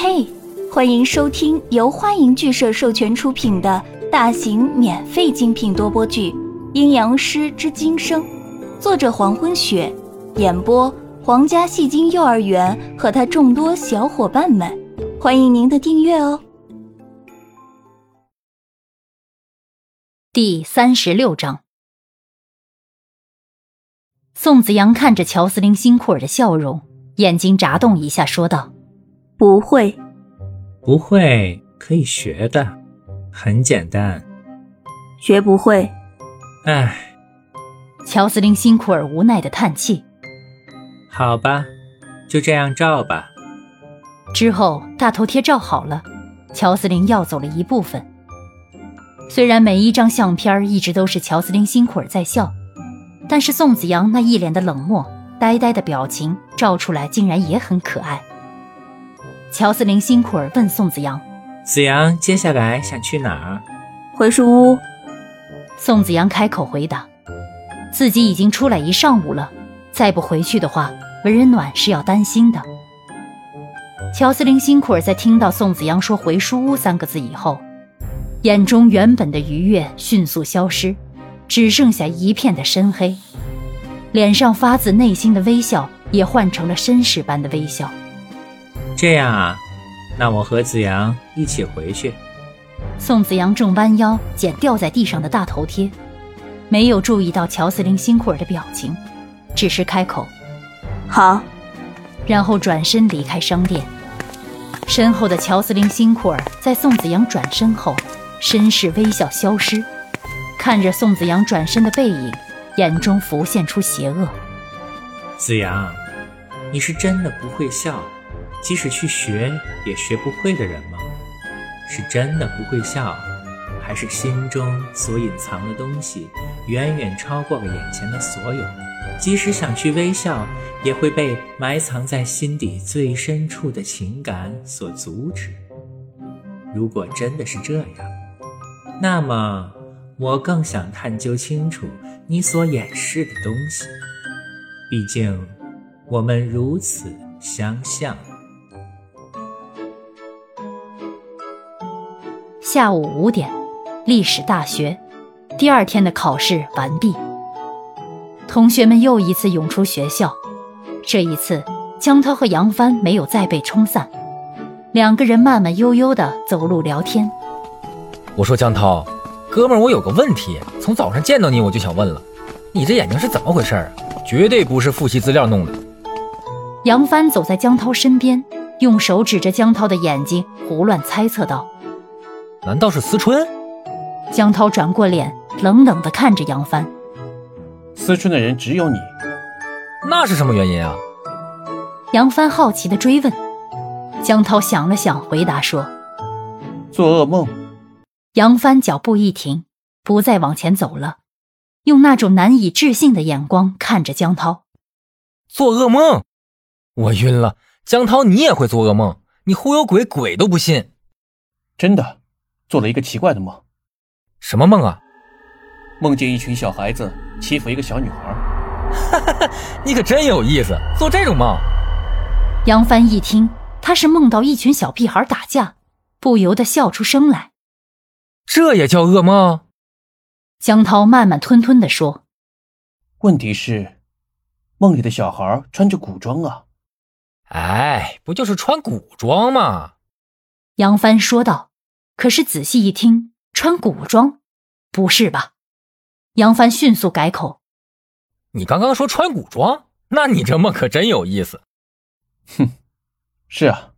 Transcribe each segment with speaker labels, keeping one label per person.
Speaker 1: 嘿，欢迎收听由欢迎剧社授权出品的大型免费精品多播剧《阴阳师之今生》，作者黄昏雪，演播皇家戏精幼儿园和他众多小伙伴们，欢迎您的订阅哦。
Speaker 2: 第三十六章，宋子阳看着乔斯林辛库尔的笑容，眼睛眨动一下，说道。
Speaker 1: 不会，
Speaker 3: 不会，可以学的，很简单。
Speaker 1: 学不会，
Speaker 3: 唉。
Speaker 2: 乔司令辛苦而无奈的叹气。
Speaker 3: 好吧，就这样照吧。
Speaker 2: 之后大头贴照好了，乔司令要走了一部分。虽然每一张相片一直都是乔司令辛苦尔在笑，但是宋子阳那一脸的冷漠、呆呆的表情照出来，竟然也很可爱。乔斯林辛苦尔问宋子阳：“
Speaker 3: 子阳，接下来想去哪儿？”“
Speaker 1: 回书屋。”
Speaker 2: 宋子阳开口回答：“自己已经出来一上午了，再不回去的话，文人暖是要担心的。”乔斯林辛苦尔在听到宋子阳说“回书屋”三个字以后，眼中原本的愉悦迅速消失，只剩下一片的深黑，脸上发自内心的微笑也换成了绅士般的微笑。
Speaker 3: 这样啊，那我和子阳一起回去。
Speaker 2: 宋子阳正弯腰捡掉在地上的大头贴，没有注意到乔司令辛库尔的表情，只是开口：“
Speaker 1: 好。”
Speaker 2: 然后转身离开商店。身后的乔司令辛库尔在宋子阳转身后，绅士微笑消失，看着宋子阳转身的背影，眼中浮现出邪恶。
Speaker 3: 子阳，你是真的不会笑？即使去学也学不会的人吗？是真的不会笑，还是心中所隐藏的东西远远超过了眼前的所有？即使想去微笑，也会被埋藏在心底最深处的情感所阻止。如果真的是这样，那么我更想探究清楚你所掩饰的东西。毕竟，我们如此相像。
Speaker 2: 下午五点，历史大学，第二天的考试完毕。同学们又一次涌出学校。这一次，江涛和杨帆没有再被冲散，两个人慢慢悠悠的走路聊天。
Speaker 4: 我说江涛，哥们儿，我有个问题，从早上见到你我就想问了，你这眼睛是怎么回事啊？绝对不是复习资料弄的。
Speaker 2: 杨帆走在江涛身边，用手指着江涛的眼睛，胡乱猜测道。
Speaker 4: 难道是思春？
Speaker 2: 江涛转过脸，冷冷地看着杨帆。
Speaker 5: 思春的人只有你，
Speaker 4: 那是什么原因啊？
Speaker 2: 杨帆好奇地追问。江涛想了想，回答说：“
Speaker 5: 做噩梦。”
Speaker 2: 杨帆脚步一停，不再往前走了，用那种难以置信的眼光看着江涛。
Speaker 4: 做噩梦？我晕了！江涛，你也会做噩梦？你忽悠鬼，鬼都不信。
Speaker 5: 真的。做了一个奇怪的梦，
Speaker 4: 什么梦啊？
Speaker 5: 梦见一群小孩子欺负一个小女孩。
Speaker 4: 哈哈，你可真有意思，做这种梦。
Speaker 2: 杨帆一听他是梦到一群小屁孩打架，不由得笑出声来。
Speaker 4: 这也叫噩梦？
Speaker 2: 江涛慢慢吞吞地说：“
Speaker 5: 问题是，梦里的小孩穿着古装啊。”
Speaker 4: 哎，不就是穿古装吗？
Speaker 2: 杨帆说道。可是仔细一听，穿古装，不是吧？杨帆迅速改口：“
Speaker 4: 你刚刚说穿古装，那你这梦可真有意思。”
Speaker 5: 哼，是啊，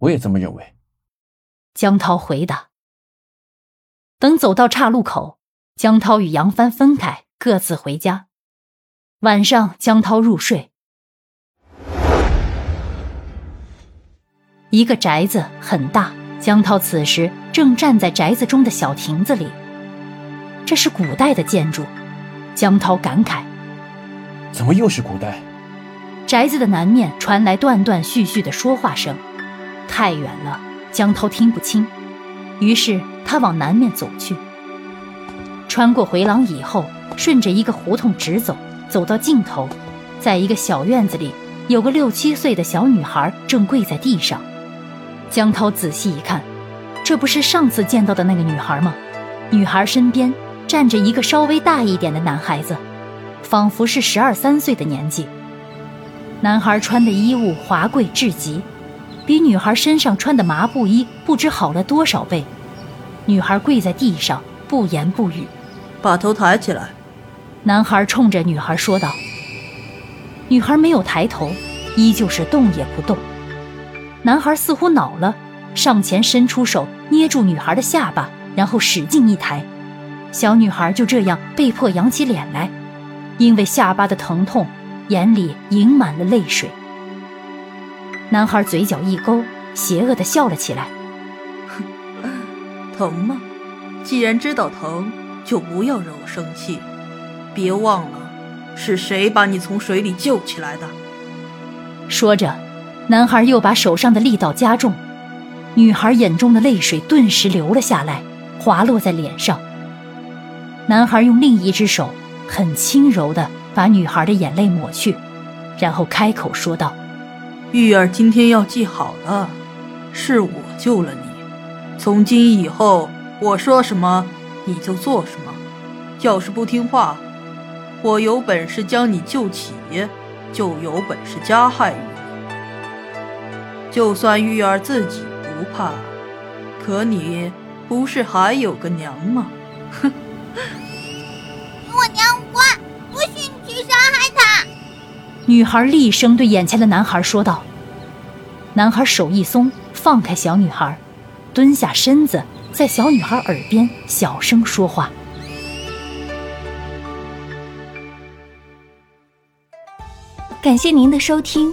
Speaker 5: 我也这么认为。
Speaker 2: 江涛回答。等走到岔路口，江涛与杨帆分开，各自回家。晚上，江涛入睡。一个宅子很大。江涛此时正站在宅子中的小亭子里，这是古代的建筑。江涛感慨：“
Speaker 5: 怎么又是古代？”
Speaker 2: 宅子的南面传来断断续续的说话声，太远了，江涛听不清。于是他往南面走去。穿过回廊以后，顺着一个胡同直走，走到尽头，在一个小院子里，有个六七岁的小女孩正跪在地上。江涛仔细一看，这不是上次见到的那个女孩吗？女孩身边站着一个稍微大一点的男孩子，仿佛是十二三岁的年纪。男孩穿的衣物华贵至极，比女孩身上穿的麻布衣不知好了多少倍。女孩跪在地上，不言不语。
Speaker 6: 把头抬起来。
Speaker 2: 男孩冲着女孩说道。女孩没有抬头，依旧是动也不动。男孩似乎恼了，上前伸出手捏住女孩的下巴，然后使劲一抬，小女孩就这样被迫扬起脸来，因为下巴的疼痛，眼里盈满了泪水。男孩嘴角一勾，邪恶的笑了起来：“
Speaker 6: 疼吗？既然知道疼，就不要惹我生气。别忘了，是谁把你从水里救起来的。”
Speaker 2: 说着。男孩又把手上的力道加重，女孩眼中的泪水顿时流了下来，滑落在脸上。男孩用另一只手很轻柔地把女孩的眼泪抹去，然后开口说道：“
Speaker 6: 玉儿，今天要记好了，是我救了你。从今以后，我说什么你就做什么。要是不听话，我有本事将你救起，就有本事加害你。”就算玉儿自己不怕，可你不是还有个娘吗？哼！
Speaker 7: 我娘无关，不许你去伤害她！
Speaker 2: 女孩厉声对眼前的男孩说道。男孩手一松，放开小女孩，蹲下身子，在小女孩耳边小声说话。
Speaker 1: 感谢您的收听。